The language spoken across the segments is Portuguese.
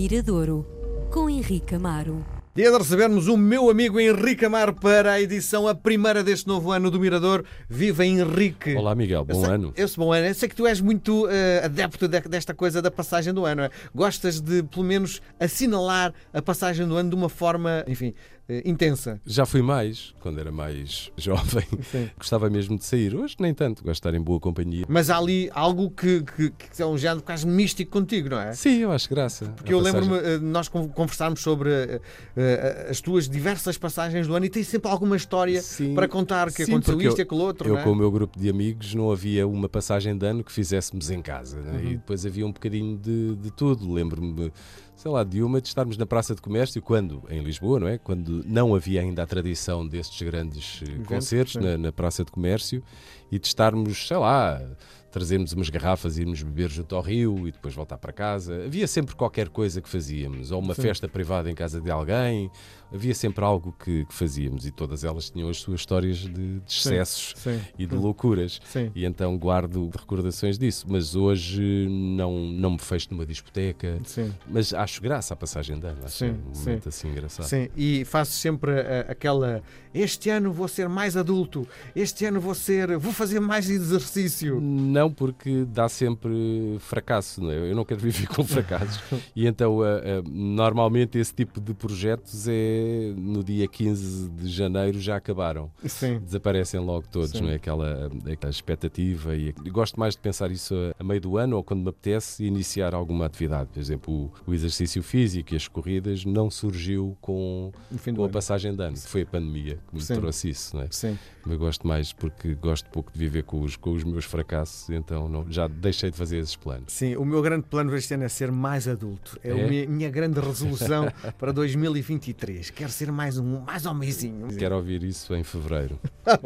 Miradouro, com Henrique Amaro. Dia de recebermos o meu amigo Henrique Amaro para a edição, a primeira deste novo ano do Mirador. Viva Henrique! Olá Miguel, bom sei, ano. Esse bom ano. Eu sei que tu és muito uh, adepto de, desta coisa da passagem do ano. É? Gostas de, pelo menos, assinalar a passagem do ano de uma forma, enfim, uh, intensa. Já fui mais, quando era mais jovem. Sim. Gostava mesmo de sair. Hoje nem tanto, gosto de estar em boa companhia. Mas há ali algo que, que, que é um género quase místico contigo, não é? Sim, eu acho graça. Porque eu lembro-me, uh, nós conversarmos sobre as tuas diversas passagens do ano e tens sempre alguma história Sim. para contar que Sim, aconteceu isto e aquilo outro. Eu, é? com o meu grupo de amigos, não havia uma passagem de ano que fizéssemos em casa. Né? Uhum. E depois havia um bocadinho de, de tudo. Lembro-me, sei lá, de uma de estarmos na Praça de Comércio, quando, em Lisboa, não é? Quando não havia ainda a tradição destes grandes eh, concertos na, na Praça de Comércio e de estarmos, sei lá trazermos umas garrafas e irmos beber junto ao rio e depois voltar para casa. Havia sempre qualquer coisa que fazíamos, ou uma Sim. festa privada em casa de alguém, havia sempre algo que, que, fazíamos e todas elas tinham as suas histórias de, de excessos sim, sim. e de loucuras. Sim. E então guardo recordações disso. Mas hoje não, não me fecho numa discoteca. Mas acho graça a passagem de ano. Acho um momento assim engraçado. Sim, e faço sempre uh, aquela. Este ano vou ser mais adulto, este ano vou ser. vou fazer mais exercício. Não, porque dá sempre fracasso. Não é? Eu não quero viver com fracassos. e então, uh, uh, normalmente, esse tipo de projetos é no dia 15 de janeiro já acabaram. Sim. Desaparecem logo todos, Sim. não é? Aquela, aquela expectativa. E, gosto mais de pensar isso a, a, meio do ano ou quando me apetece iniciar alguma atividade. Por exemplo, o, o exercício físico e as corridas não surgiu com, com a passagem de ano. Foi a pandemia que me Sim. trouxe isso, não é? Sim. Mas gosto mais porque gosto pouco de viver com os, com os meus fracassos, então não, já deixei de fazer esses planos. Sim, o meu grande plano este ano é ser mais adulto. É, é? a minha, minha grande resolução para 2023 quero ser mais um, mais homenzinho. Quero ouvir isso em fevereiro. Ah,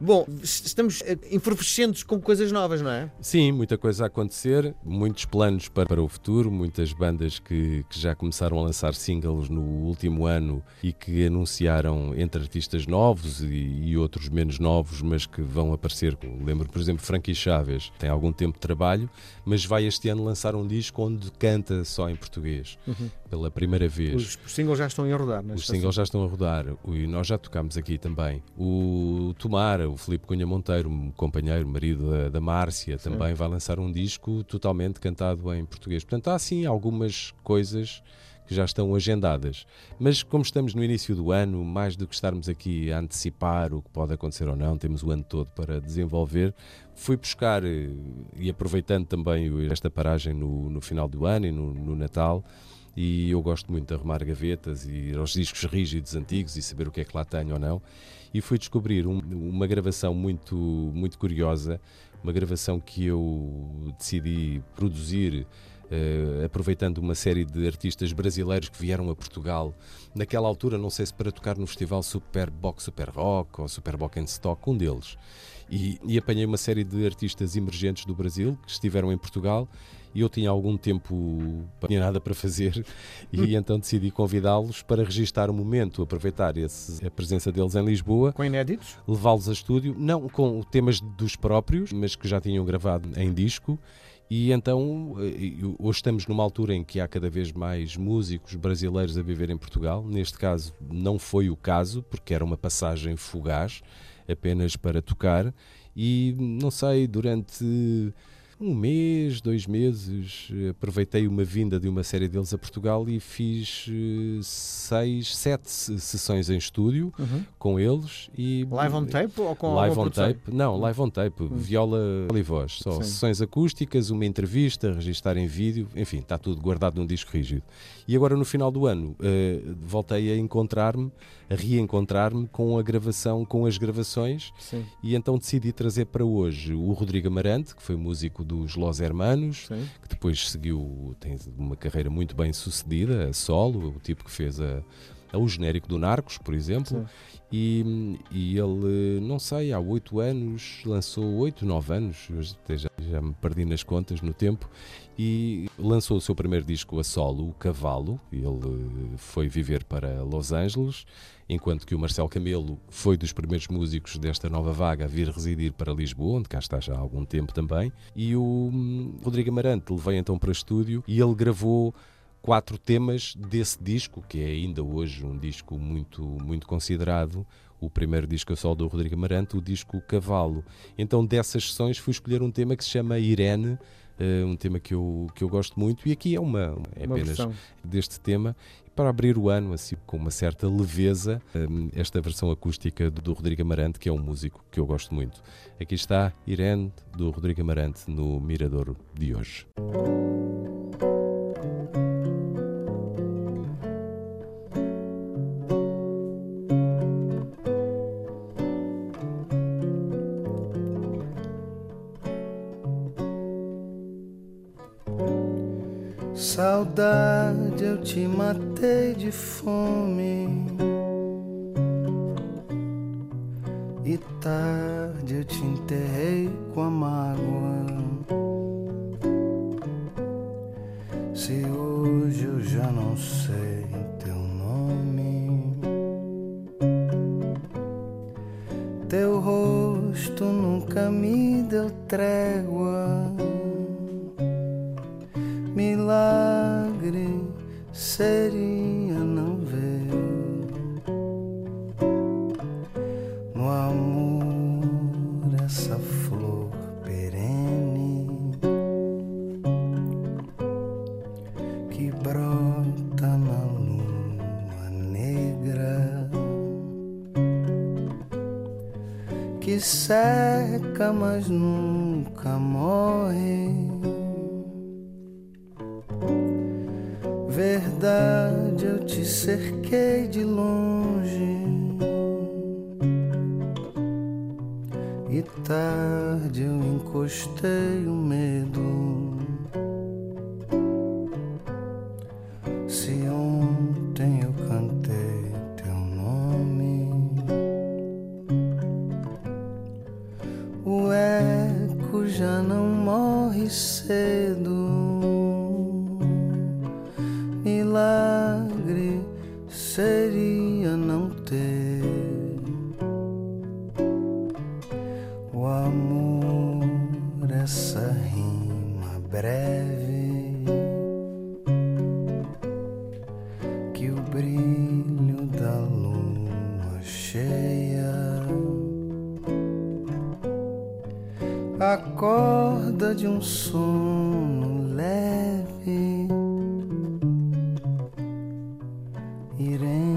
Bom, estamos eh, efervescentes com coisas novas, não é? Sim, muita coisa a acontecer, muitos planos para, para o futuro, muitas bandas que, que já começaram a lançar singles no último ano e que anunciaram entre artistas novos e, e outros menos novos, mas que vão aparecer. Lembro, por exemplo, Frankie Tem algum tempo de trabalho, mas vai este ano lançar um disco onde canta só em português, uhum. pela primeira vez. Os singles já estão a rodar, Os singles já estão a rodar, e nós já tocámos aqui também. O Tomara, o Filipe Cunha Monteiro, um companheiro, marido da, da Márcia, Sim. também vai lançar um disco totalmente cantado em português. Portanto, há sim algumas coisas que já estão agendadas. Mas como estamos no início do ano, mais do que estarmos aqui a antecipar o que pode acontecer ou não, temos o ano todo para desenvolver, fui buscar, eh, e aproveitando também esta paragem no, no final do ano e no, no Natal, e eu gosto muito de arrumar gavetas e ir aos discos rígidos antigos e saber o que é que lá tenho ou não. E fui descobrir um, uma gravação muito, muito curiosa, uma gravação que eu decidi produzir. Uh, aproveitando uma série de artistas brasileiros que vieram a Portugal naquela altura, não sei se para tocar no festival Super Box Super Rock ou Super Box and Stock, um deles. E, e apanhei uma série de artistas emergentes do Brasil que estiveram em Portugal e eu tinha algum tempo, não tinha nada para fazer, e então decidi convidá-los para registar o momento, aproveitar esse, a presença deles em Lisboa. Com inéditos? Levá-los a estúdio, não com temas dos próprios, mas que já tinham gravado em disco. E então, eh, hoje estamos numa altura em que há cada vez mais músicos brasileiros a viver em Portugal. Neste caso, não foi o caso, porque era uma passagem fugaz, apenas para tocar. E não sei, durante um mês, dois meses, aproveitei uma vinda de uma série deles a Portugal e fiz eh, seis, sete sessões em estúdio uhum. com eles. E live on tape ou com Live on tape? Não, live on tape, uhum. viola e voz. Só Sim. sessões acústicas, uma entrevista, registar em vídeo, enfim, está tudo guardado num disco rígido. E agora no final do ano uh, voltei a encontrar-me, a reencontrar-me com a gravação, com as gravações, Sim. e então decidi trazer para hoje o Rodrigo Amarante, que foi músico dos Los Hermanos, Sim. que depois seguiu, tem uma carreira muito bem sucedida, solo, o tipo que fez a, a o genérico do Narcos, por exemplo, e, e, ele, não sei, há oito anos, lançou oito, nove anos, já, já me perdi nas contas no tempo, e lançou o seu primeiro disco a solo, o Cavalo. Ele foi viver para Los Angeles, enquanto que o Marcelo Camelo foi dos primeiros músicos desta nova vaga a vir residir para Lisboa, onde cá está já há algum tempo também. E o Rodrigo Amarante veio então para estúdio e ele gravou quatro temas desse disco, que é ainda hoje um disco muito, muito considerado, o primeiro disco a sol do Rodrigo Amarante, o disco Cavalo. Então, dessas sessões, fui escolher um tema que se chama Irene, uh, um tema que eu, que eu gosto muito, e aqui é uma, é uma apenas versão. deste tema. Para abrir o ano, assim, com uma certa leveza, um, esta versão acústica do, do Rodrigo Amarante, que é um músico que eu gosto muito. Aqui está Irene, do Rodrigo Amarante, no Miradouro de hoje. Saudade, eu te matei de fome. E tarde eu te enterrei com a mágoa. Se hoje eu já não sei teu nome, teu rosto nunca me deu trégua milagre seria não ver. No amor essa flor perene que brota na lua negra que seca mas nunca morre verdade eu te cerquei de longe. E tarde eu encostei o medo. Seria não ter o amor, essa rima breve que o brilho da lua cheia acorda de um som இறை